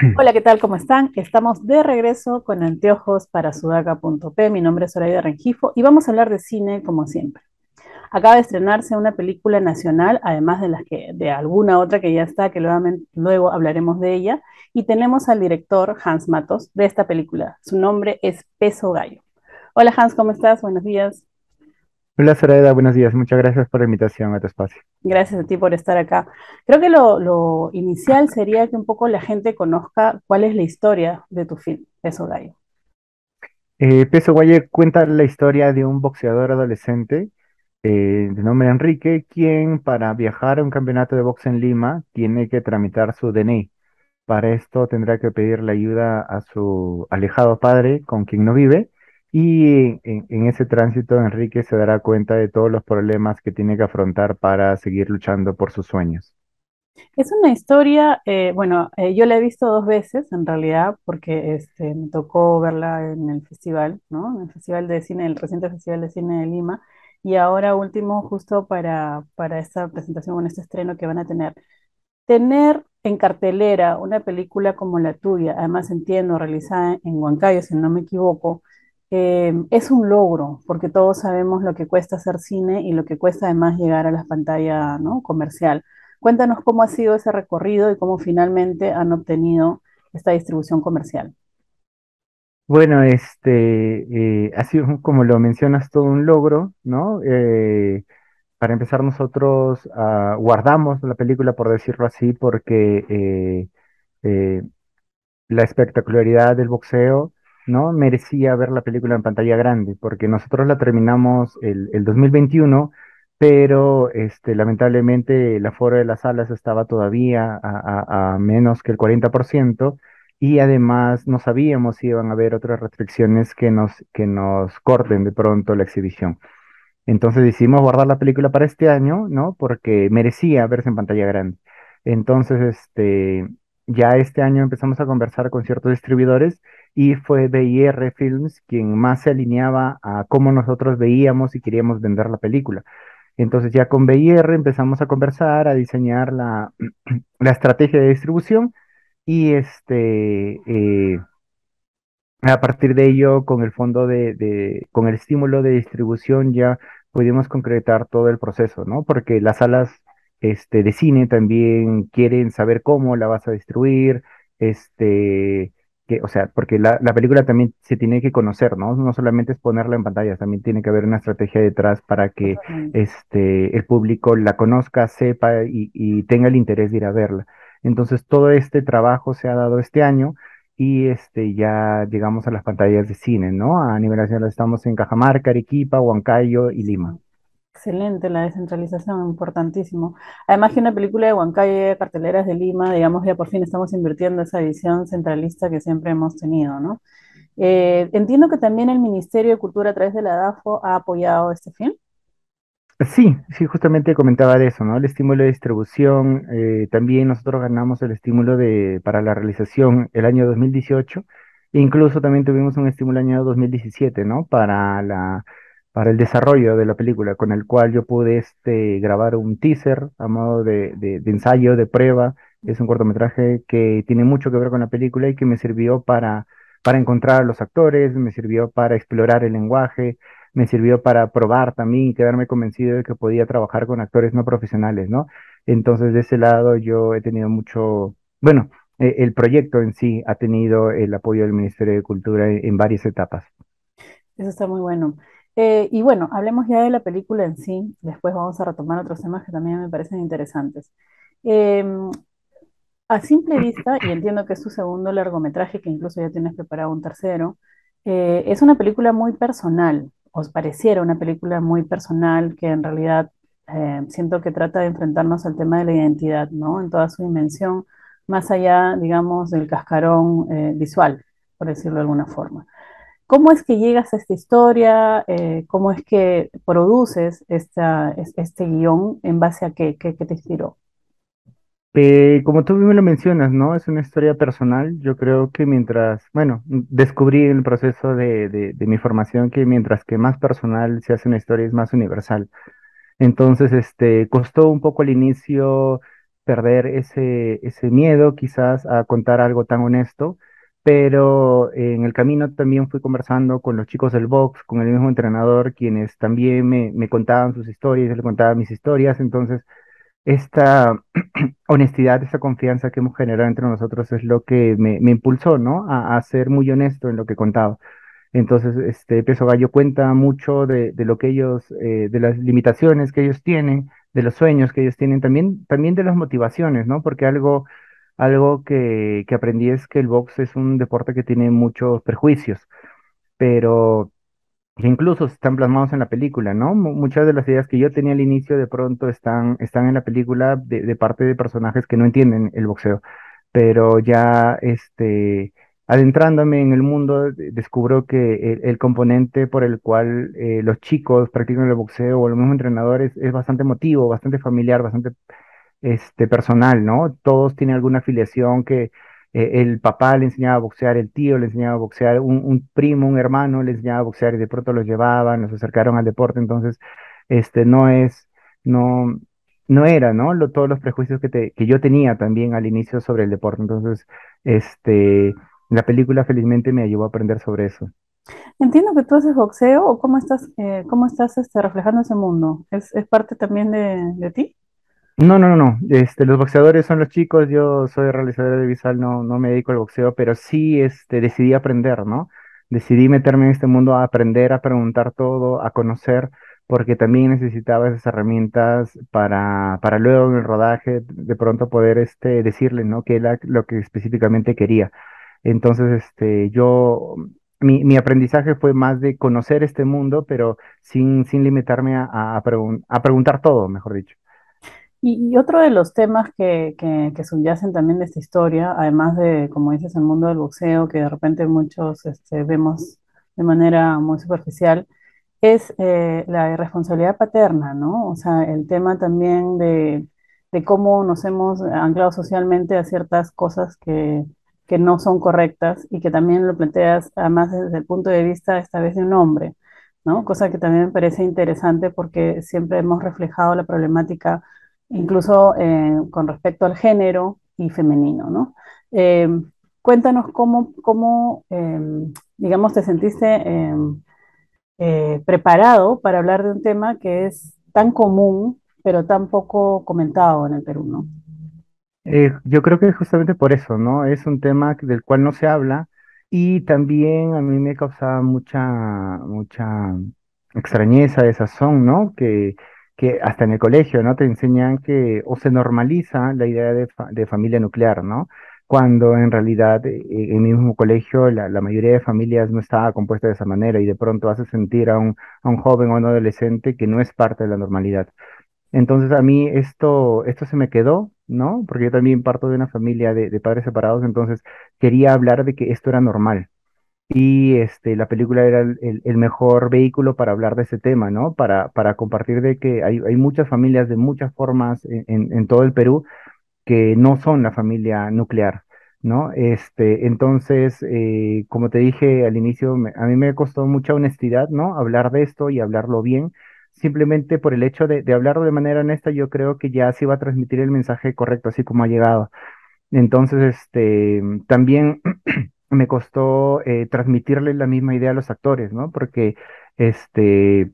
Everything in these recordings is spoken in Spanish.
Hola, ¿qué tal? ¿Cómo están? Estamos de regreso con anteojos para sudaca.p. Mi nombre es Zoraida Rengifo y vamos a hablar de cine como siempre. Acaba de estrenarse una película nacional, además de las que de alguna otra que ya está, que luego, luego hablaremos de ella, y tenemos al director Hans Matos de esta película. Su nombre es Peso Gallo. Hola Hans, ¿cómo estás? Buenos días. Hola, Zoraida, buenos días. Muchas gracias por la invitación a tu espacio. Gracias a ti por estar acá. Creo que lo, lo inicial sería que un poco la gente conozca cuál es la historia de tu film, Peso Gallo. Eh, Peso Guaye cuenta la historia de un boxeador adolescente eh, de nombre Enrique, quien para viajar a un campeonato de box en Lima tiene que tramitar su DNI. Para esto tendrá que pedir la ayuda a su alejado padre, con quien no vive, y en, ese tránsito Enrique se dará cuenta de todos los problemas que tiene que afrontar para seguir luchando por sus sueños. Es una historia, eh, bueno, eh, yo la he visto dos veces en realidad, porque este, me tocó verla en el festival, ¿no? En el Festival de Cine, el reciente Festival de Cine de Lima, y ahora último, justo para, para esta presentación, con este estreno que van a tener. Tener en cartelera una película como la tuya, además entiendo, realizada en Huancayo, si no me equivoco, eh, es un logro, porque todos sabemos lo que cuesta hacer cine y lo que cuesta además llegar a la pantalla, comercial. Cuéntanos cómo ha sido ese recorrido y cómo finalmente han obtenido esta distribución comercial. Bueno, este eh, ha sido, como lo mencionas, todo un logro, ¿no? Eh, para empezar, nosotros ah, guardamos la película, por decirlo así, porque la espectacularidad del boxeo, ¿no? Merecía ver la película en pantalla grande, porque nosotros la terminamos el, el 2021, pero este, lamentablemente el aforo de las salas estaba todavía a, a- menos que el 40%, y además no sabíamos si iban a haber otras restricciones que nos, que nos corten de pronto la exhibición. Entonces decidimos guardar la película para este año, ¿no? Porque merecía verse en pantalla grande. Entonces, este, ya este año empezamos a conversar con ciertos distribuidores y fue BIR Films quien más se alineaba a cómo nosotros veíamos y queríamos vender la película. Entonces ya con BIR empezamos a conversar, a diseñar la, la estrategia de distribución y este, eh, a partir de ello, con el fondo de, de- con el estímulo de distribución ya pudimos concretar todo el proceso, ¿no? Porque las salas, este, de cine también quieren saber cómo la vas a distribuir, este, que, o sea, porque la, la película también se tiene que conocer, ¿no? No solamente es ponerla en pantalla, también tiene que haber una estrategia detrás para que, este, el público la conozca, sepa y, y tenga el interés de ir a verla. Entonces, todo este trabajo se ha dado este año y este, ya llegamos a las pantallas de cine, ¿no? A nivel nacional estamos en Cajamarca, Arequipa, Huancayo y Lima. Excelente, la descentralización, importantísimo. Además que una película de Huancayo, carteleras de Lima, digamos, ya por fin estamos invirtiendo esa visión centralista que siempre hemos tenido, ¿no? Eh, entiendo que también el Ministerio de Cultura a través de la DAFO ha apoyado este film. Sí, sí, justamente comentaba de eso, ¿no? El estímulo de distribución, eh, también nosotros ganamos el estímulo de, para la realización el año 2018, e incluso también tuvimos un estímulo el año 2017, ¿no? Para la, para el desarrollo de la película, con el cual yo pude este, grabar un teaser a modo de, ensayo, de prueba. Es un cortometraje que tiene mucho que ver con la película y que me sirvió para, para encontrar a los actores, me sirvió para explorar el lenguaje me sirvió para probar también y quedarme convencido de que podía trabajar con actores no profesionales, ¿no? Entonces, de ese lado yo he tenido mucho, bueno, eh, el proyecto en sí ha tenido el apoyo del Ministerio de Cultura en, en varias etapas. Eso está muy bueno. Eh, y bueno, hablemos ya de la película en sí, después vamos a retomar otros temas que también me parecen interesantes. Eh, a simple vista, y entiendo que es tu segundo largometraje, que incluso ya tienes preparado un tercero, eh, es una película muy personal, os pareciera una película muy personal que en realidad eh, siento que trata de enfrentarnos al tema de la identidad, ¿no? En toda su dimensión, más allá, digamos, del cascarón visual, por decirlo de alguna forma. ¿Cómo es que llegas a esta historia? Eh, ¿cómo es que produces esta, es- este guion? ¿En base a qué? ¿Qué, qué te inspiró? Eh, como tú mismo lo mencionas, ¿no? Es una historia personal. Yo creo que mientras, bueno, descubrí en el proceso de, de, de mi formación que mientras que más personal se hace una historia es más universal. Entonces, este, costó un poco al inicio perder ese, ese miedo quizás a contar algo tan honesto, pero en el camino también fui conversando con los chicos del box, con el mismo entrenador, quienes también me, me contaban sus historias, yo les contaba mis historias, entonces esta honestidad, esta confianza que hemos generado entre nosotros es lo que me, me impulsó, ¿no? A, a ser muy honesto en lo que contaba. Entonces, este Peso Gallo cuenta mucho de, de lo que ellos, eh, de las limitaciones que ellos tienen, de los sueños que ellos tienen, también, también de las motivaciones, ¿no? Porque algo, algo que, que aprendí es que el box es un deporte que tiene muchos perjuicios, pero incluso están plasmados en la película, ¿no? Mu- Muchas de las ideas que yo tenía al inicio de pronto están, están en la película de, parte de personajes que no entienden el boxeo, pero ya este, adentrándome en el mundo, de- descubro que el, el componente por el cual eh, los chicos practican el boxeo o los mismos entrenadores es bastante emotivo, bastante familiar, bastante este, personal, ¿no? Todos tienen alguna afiliación que eh, el papá le enseñaba a boxear, el tío le enseñaba a boxear, un, primo, un hermano le enseñaba a boxear y de pronto los llevaban, los acercaron al deporte, entonces, este, no es, no, no era, ¿no? Todos los prejuicios que, te, que yo tenía también al inicio sobre el deporte, entonces, este, la película felizmente me ayudó a aprender sobre eso. Entiendo que tú haces boxeo o cómo estás, eh, cómo estás este, reflejando ese mundo. ¿Es, es parte también de, de ti? No, no, no, no. Este, los boxeadores son los chicos, yo soy realizador de visual, no, no me dedico al boxeo, pero sí, este, decidí aprender, ¿no? Decidí meterme en este mundo a aprender, a preguntar todo, a conocer, porque también necesitaba esas herramientas para, para luego en el rodaje de pronto poder, este, decirle, ¿no? qué era lo que específicamente quería. Entonces, este, yo, mi, mi aprendizaje fue más de conocer este mundo, pero sin, sin limitarme a preguntar todo, mejor dicho. Y, y otro de los temas que, que, que subyacen también de esta historia, además de, como dices, el mundo del boxeo, que de repente muchos este, vemos de manera muy superficial, es eh, la irresponsabilidad paterna, ¿no? O sea, el tema también de, de cómo nos hemos anclado socialmente a ciertas cosas que, que no son correctas y que también lo planteas además desde el punto de vista esta vez de un hombre, ¿no? Cosa que también me parece interesante porque siempre hemos reflejado la problemática incluso eh, con respecto al género y femenino, ¿no? Eh, cuéntanos cómo, cómo eh, digamos, te sentiste eh, eh, preparado para hablar de un tema que es tan común, pero tan poco comentado en el Perú, ¿no? Yo creo que justamente por eso, ¿no? Es un tema del cual no se habla y también a mí me causaba mucha, mucha extrañeza, desazón, ¿no? Que, que hasta en el colegio, ¿no? Te enseñan que o se normaliza la idea de, fa- de familia nuclear, ¿no? Cuando en realidad eh, en mi mismo colegio la, la mayoría de familias no estaba compuesta de esa manera y de pronto hace sentir a un, a un joven o a un adolescente que no es parte de la normalidad. Entonces a mí esto, esto se me quedó, ¿no? Porque yo también parto de una familia de, de padres separados, entonces quería hablar de que esto era normal. Y este, la película era el, mejor vehículo para hablar de ese tema, ¿no? Para, para compartir de que hay, hay muchas familias de muchas formas en, todo el Perú que no son la familia nuclear, ¿no? Este, entonces, eh, como te dije al inicio, a mí me costó mucha honestidad, ¿no? Hablar de esto y hablarlo bien. Simplemente por el hecho de, de hablarlo de manera honesta, yo creo que ya se iba a transmitir el mensaje correcto, así como ha llegado. Entonces, este, también me costó eh, transmitirle la misma idea a los actores, ¿no? Porque, este,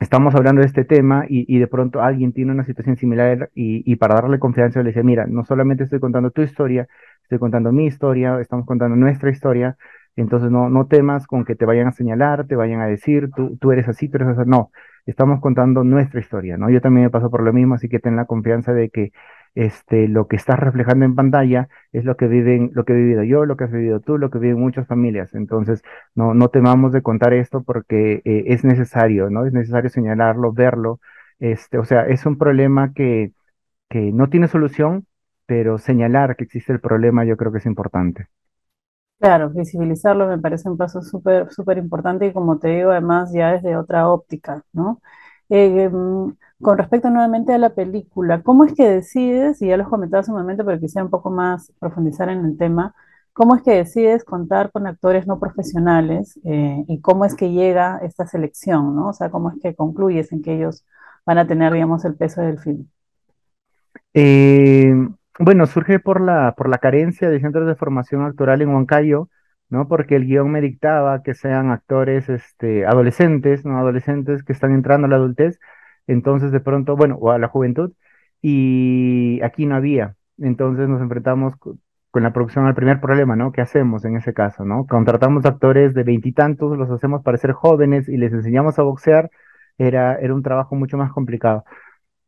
estamos hablando de este tema y, de pronto alguien tiene una situación similar y, y para darle confianza le decía, mira, no solamente estoy contando tu historia, estoy contando mi historia, estamos contando nuestra historia, entonces no, no temas con que te vayan a señalar, te vayan a decir, tú, tú eres así, tú eres así, no, estamos contando nuestra historia, ¿no? Yo también me paso por lo mismo, así que ten la confianza de que este, lo que estás reflejando en pantalla es lo que viven, lo que he vivido yo, lo que has vivido tú, lo que viven muchas familias, entonces no, no temamos de contar esto porque eh, es necesario, ¿no? Es necesario señalarlo, verlo. Este, o sea, es un problema que, que no tiene solución, pero señalar que existe el problema yo creo que es importante. Claro, visibilizarlo me parece un paso súper, súper importante y como te digo, además ya desde otra óptica, ¿no? Eh, mm, con respecto nuevamente a la película, ¿cómo es que decides, y ya lo has comentado hace un momento, pero quisiera un poco más profundizar en el tema, cómo es que decides contar con actores no profesionales eh, y cómo es que llega esta selección, ¿no? O sea, cómo es que concluyes en que ellos van a tener, digamos, el peso del film. Eh, bueno, surge por la, por la carencia de centros de formación actoral en Huancayo, ¿no? Porque el guion me dictaba que sean actores este, adolescentes, ¿no? Adolescentes que están entrando a la adultez, entonces de pronto, bueno, o a la juventud, y aquí no había. Entonces nos enfrentamos co- con la producción al primer problema, ¿no? ¿Qué hacemos en ese caso, ¿no? Contratamos actores de veintitantos, los hacemos parecer jóvenes y les enseñamos a boxear, era, era un trabajo mucho más complicado.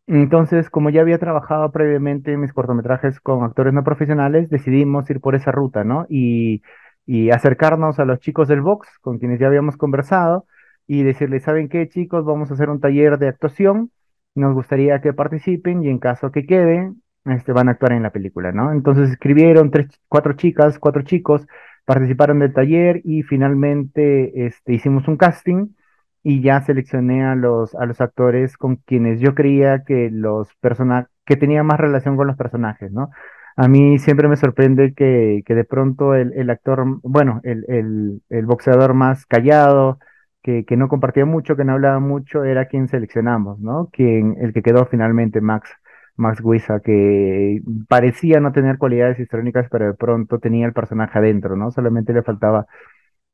Entonces, como ya había trabajado previamente en mis cortometrajes con actores no profesionales, decidimos ir por esa ruta, ¿no? Y, y acercarnos a los chicos del box, con quienes ya habíamos conversado, y decirles, ¿saben qué, chicos? Vamos a hacer un taller de actuación, nos gustaría que participen y en caso que queden, este, van a actuar en la película, ¿no? Entonces escribieron tres, cuatro chicas, cuatro chicos, participaron del taller y finalmente este, hicimos un casting y ya seleccioné a los, a los actores con quienes yo creía que los que tenían más relación con los personajes, ¿no? A mí siempre me sorprende que, que de pronto el, el actor, bueno, el, el boxeador más callado, que, no compartía mucho, que no hablaba mucho, era quien seleccionamos, ¿no? El que quedó finalmente, Max, Max Guisa, que parecía no tener cualidades histrónicas, pero de pronto tenía el personaje adentro, ¿no? Solamente le faltaba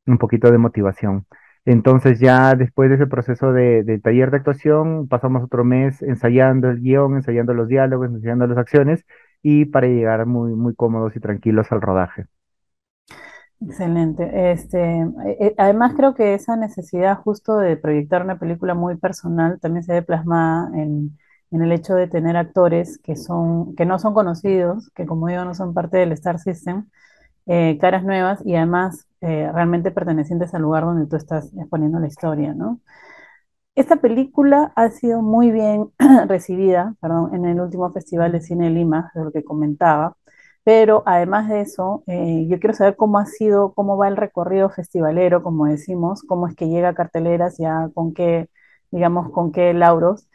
un poquito de motivación. Entonces ya después de ese proceso de, de taller de actuación, pasamos otro mes ensayando el guion, ensayando los diálogos, ensayando las acciones y para llegar muy, muy cómodos y tranquilos al rodaje. Excelente. Este, eh, además creo que esa necesidad justo de proyectar una película muy personal también se ve plasmada en, en el hecho de tener actores que son, que no son conocidos, que como digo no son parte del Star System, eh, caras nuevas y además eh, realmente pertenecientes al lugar donde tú estás exponiendo la historia, ¿no? Esta película ha sido muy bien recibida, perdón, en el último Festival de Cine de Lima, de lo que comentaba, pero además de eso, eh, yo quiero saber cómo ha sido, cómo va el recorrido festivalero, como decimos, cómo es que llega a carteleras, ya con qué, digamos, con qué lauros,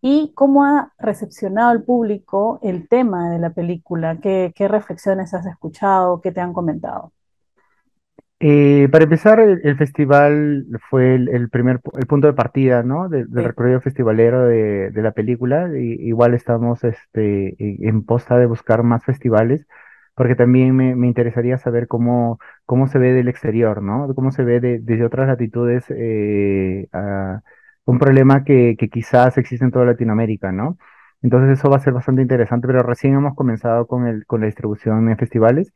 y cómo ha recepcionado el público el tema de la película, qué, qué reflexiones has escuchado, qué te han comentado. Eh, para empezar, el, el festival fue el, el primer el punto de partida, ¿no? de- del Sí. recorrido festivalero de, de la película. Y, igual estamos este, en en posta de buscar más festivales, porque también me, me interesaría saber cómo, cómo se ve del exterior, ¿no? Cómo se ve de- desde otras latitudes eh, a un problema que, que quizás existe en toda Latinoamérica, ¿no? Entonces eso va a ser bastante interesante, pero recién hemos comenzado con el, con la distribución en festivales.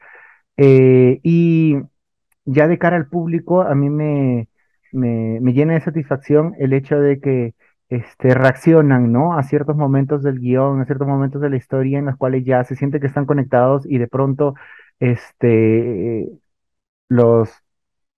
Eh, y ya de cara al público, a mí me, me, me llena de satisfacción el hecho de que este, reaccionan, ¿no? A ciertos momentos del guion, a ciertos momentos de la historia en los cuales ya se siente que están conectados y de pronto este, los,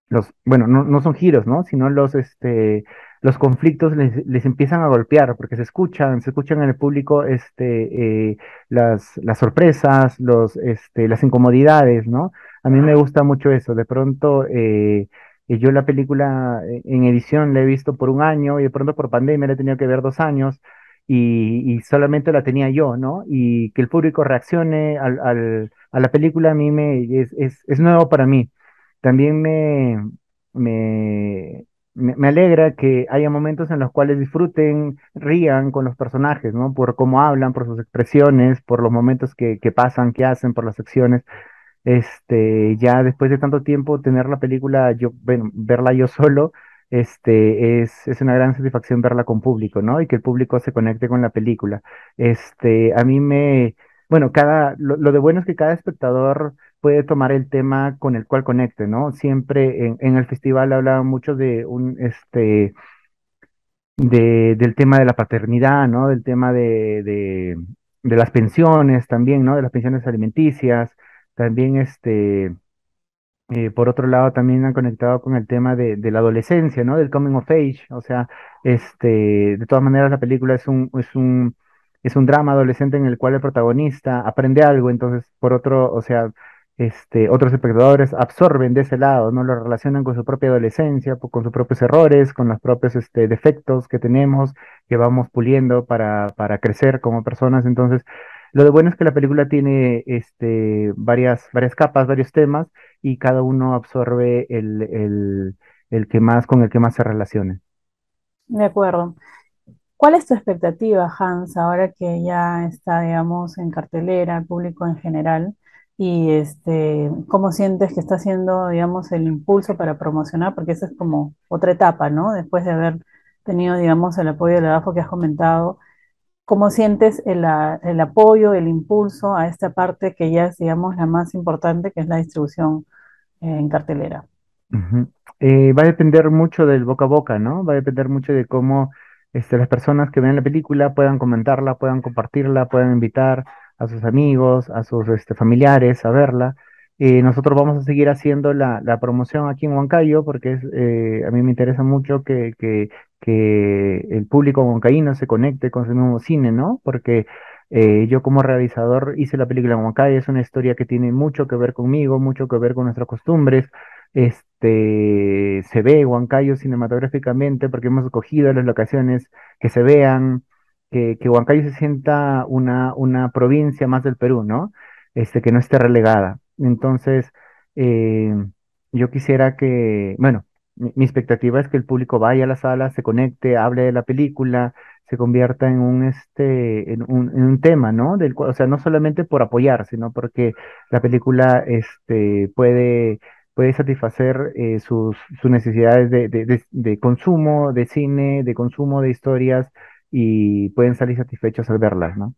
los, bueno, no, no son giros, ¿no? Sino los, este, los conflictos les, les empiezan a golpear, porque se escuchan, se escuchan en el público, este, eh, las, las sorpresas, los, este, las incomodidades, ¿no? A mí me gusta mucho eso. De pronto, eh, yo la película eh, en edición la he visto por un año y de pronto por pandemia la he tenido que ver dos años. Y, y solamente la tenía yo, ¿no? Y que el público reaccione al, al- a la película a mí me, es, es, es nuevo para mí. También me, me, me, alegra que haya momentos en los cuales disfruten, rían con los personajes, ¿no? Por cómo hablan, por sus expresiones, por los momentos que, que pasan, que hacen, por las acciones. Este, ya después de tanto tiempo tener la película, yo, bueno, verla yo solo, este, es, es una gran satisfacción verla con público, ¿no? Y que el público se conecte con la película. Este, a mí me, bueno, cada, lo, lo de bueno es que cada espectador puede tomar el tema con el cual conecte, ¿no? Siempre en, en el festival hablaban mucho de un, este, de, del tema de la paternidad, ¿no? Del tema de, de, de las pensiones también, ¿no? De las pensiones alimenticias, también este eh, por otro lado, también han conectado con el tema de, de la adolescencia, ¿no? Del coming of age. O sea, este, de todas maneras, la película es un, es un, es un drama adolescente en el cual el protagonista aprende algo. Entonces, por otro, o sea, este, otros espectadores absorben de ese lado, ¿no? Lo relacionan con su propia adolescencia, con sus propios errores, con los propios, este, defectos que tenemos, que vamos puliendo para, para crecer como personas. Entonces, lo de bueno es que la película tiene, este, varias, varias capas, varios temas y cada uno absorbe el, el, el que más, con el que más se relacione. De acuerdo. ¿Cuál es tu expectativa, Hans, ahora que ya está, digamos, en cartelera, el público en general? Y este, ¿cómo sientes que está haciendo, digamos, el impulso para promocionar? Porque esa es como otra etapa, ¿no? Después de haber tenido, digamos, el apoyo de la AFO que has comentado, ¿cómo sientes el, el apoyo, el impulso a esta parte que ya es, digamos, la más importante, que es la distribución eh, en cartelera? Ujú. Eh, va a depender mucho del boca a boca, ¿no? Va a depender mucho de cómo este, las personas que ven la película puedan comentarla, puedan compartirla, puedan invitar a sus amigos, a sus este, familiares a verla. Eh, nosotros vamos a seguir haciendo la, promoción aquí en Huancayo porque es, eh, a mí me interesa mucho que el público huancaíno se conecte con su mismo cine, ¿no? Porque eh, yo como realizador hice la película en Huancayo, es una historia que tiene mucho que ver conmigo, mucho que ver con nuestras costumbres este, se ve Huancayo cinematográficamente porque hemos escogido las locaciones que se vean, que, que Huancayo se sienta una, una provincia más del Perú, ¿no? Este, que no esté relegada. Entonces, eh, yo quisiera que, bueno, mi, expectativa es que el público vaya a la sala, se conecte, hable de la película, se convierta en un, este, en un, en un tema, ¿no? Del o sea, no solamente por apoyar, sino porque la película, este, puede puede satisfacer eh, sus, necesidades de, de- de- de consumo, de cine, de consumo de historias y pueden salir satisfechos al verlas, ¿no?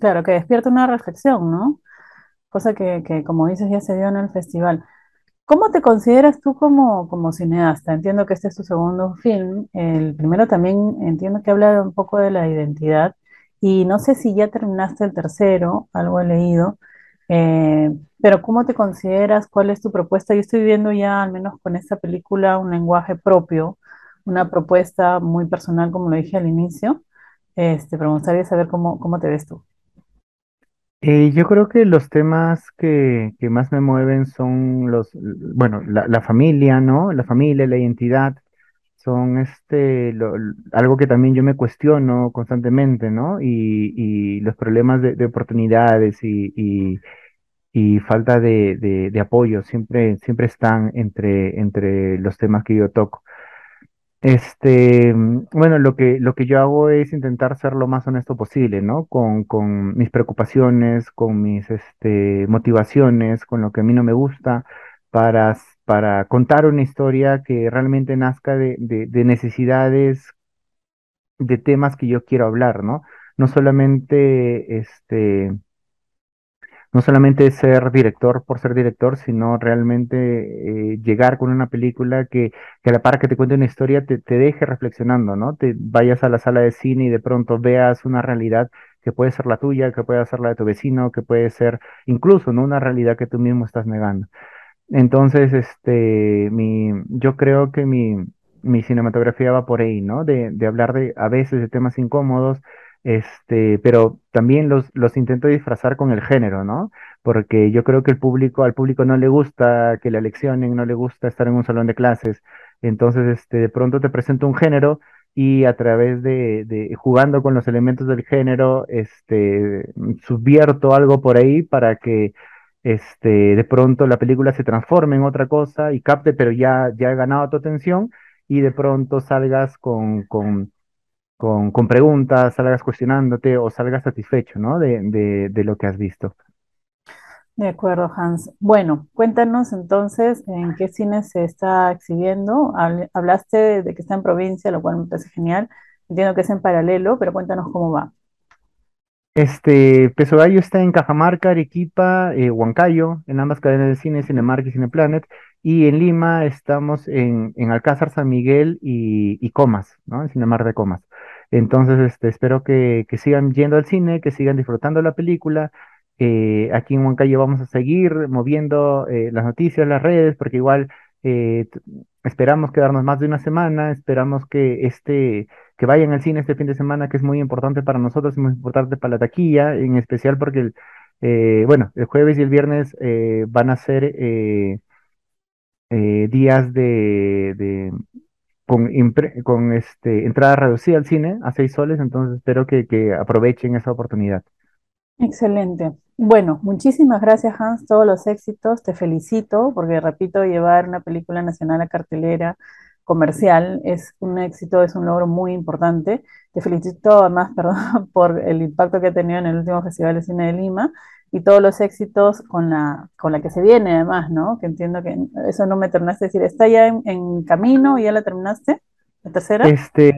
Claro, que despierta una reflexión, ¿no? Cosa que, que, como dices, ya se dio en el festival. ¿Cómo te consideras tú como, como cineasta? Entiendo que este es tu segundo film. El primero también entiendo que habla un poco de la identidad y no sé si ya terminaste el tercero, algo he leído, eh, pero ¿cómo te consideras? ¿Cuál es tu propuesta? Yo estoy viendo ya, al menos con esta película, un lenguaje propio, una propuesta muy personal, como lo dije al inicio. Este, pero me gustaría saber cómo, cómo te ves tú. Eh, yo creo que los temas que, que más me mueven son los, bueno, la, la familia, ¿no? La familia, la identidad, son este, algo que también yo me cuestiono constantemente, ¿no? Y, y los problemas de, de oportunidades y, y, falta de, de, de apoyo siempre, siempre están entre, entre los temas que yo toco. Este, mm, bueno, lo que, lo que yo hago es intentar ser lo más honesto posible, ¿no? Con, con mis preocupaciones, con mis, este, motivaciones, con lo que a mí no me gusta, para, para contar una historia que realmente nazca de, de, de necesidades, de temas que yo quiero hablar, ¿no? No solamente, este, no solamente ser director por ser director, sino realmente eh, llegar con una película que, que a la par que te cuente una historia te, te deje reflexionando, ¿no? Te vayas a la sala de cine y de pronto veas una realidad que puede ser la tuya, que puede ser la de tu vecino, que puede ser incluso, ¿no? Una realidad que tú mismo estás negando. Entonces, este, mi, yo creo que mi, mi cinematografía va por ahí, ¿no? De, de hablar de, a veces de temas incómodos, este, pero también los, los intento disfrazar con el género, ¿no? Porque yo creo que el público, al público no le gusta que la leccionen, no le gusta estar en un salón de clases. Entonces, este, de pronto te presento un género y a través de, de jugando con los elementos del género, este, subvierto algo por ahí para que este, de pronto la película se transforme en otra cosa y capte, pero ya, ya he ganado tu atención y de pronto salgas con, con, con, preguntas, salgas cuestionándote o salgas satisfecho, ¿no? De, de, de lo que has visto. De acuerdo, Hans. Bueno, cuéntanos entonces en qué cine se está exhibiendo. Habl- Hablaste de que está en provincia, lo cual me parece genial. Entiendo que es en paralelo, pero cuéntanos cómo va. Este, Peso Gallo está en Cajamarca, Arequipa, eh, Huancayo, en ambas cadenas de cine, Cinemark y Cineplanet, y en Lima estamos en, en Alcázar, San Miguel y, y Comas, ¿no? En Cinemark de Comas. Entonces, este, espero que, que sigan yendo al cine, que sigan disfrutando la película. Eh, aquí en Huancayo vamos a seguir moviendo eh, las noticias, las redes, porque igual esperamos quedarnos más de una semana, esperamos que este que vayan al cine este fin de semana, que es muy importante para nosotros y muy importante para la taquilla, en especial porque, el, eh, bueno, el jueves y el viernes eh, van a ser eh, eh, días de, con, con este, entrada reducida al cine a seis soles, entonces espero que, que aprovechen esa oportunidad. Excelente. Bueno, muchísimas gracias, Hans. Todos los éxitos. Te felicito porque, repito, llevar una película nacional a cartelera comercial, es un éxito, es un logro muy importante. Te felicito además, perdón, por el impacto que ha tenido en el último Festival de Cine de Lima y todos los éxitos con la, con la que se viene además, ¿no? Que entiendo que eso no me terminaste de decir, ¿está ya en, en camino ya la terminaste? ¿La tercera? Este,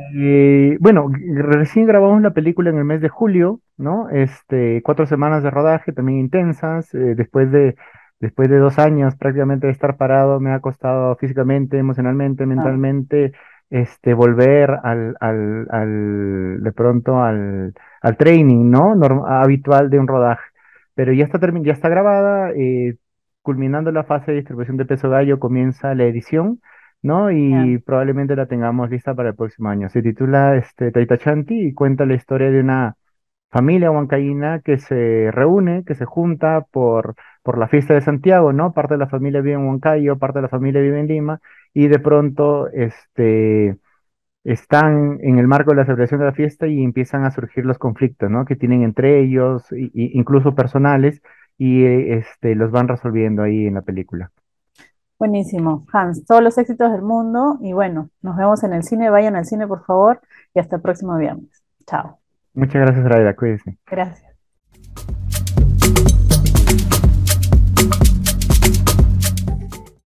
bueno, recién grabamos la película en el mes de julio, ¿no? Este, cuatro semanas de rodaje, también intensas. eh, después de, después de dos años prácticamente de estar parado, me ha costado físicamente, emocionalmente, Ah, mentalmente, este, volver al, al, al, de pronto al, al training, ¿no? Norm- habitual de un rodaje. Pero ya está, ya está grabada, eh, culminando la fase de distribución de Peso Gallo, comienza la edición. ¿no? Y probablemente la tengamos lista para el próximo año. Se titula este, Taita Chanti y cuenta la historia de una familia huancaína que se reúne, que se junta por, por la fiesta de Santiago, ¿no? Parte de la familia vive en Huancayo, parte de la familia vive en Lima, y de pronto este, están en el marco de la celebración de la fiesta y empiezan a surgir los conflictos, ¿no? Que tienen entre ellos, y, y incluso personales, y este, los van resolviendo ahí en la película. buenísimo. Hans, todos los éxitos del mundo y bueno, nos vemos en el cine, vayan al cine por favor y hasta el próximo viernes. Chao. Muchas gracias, Raida, cuídense. Gracias.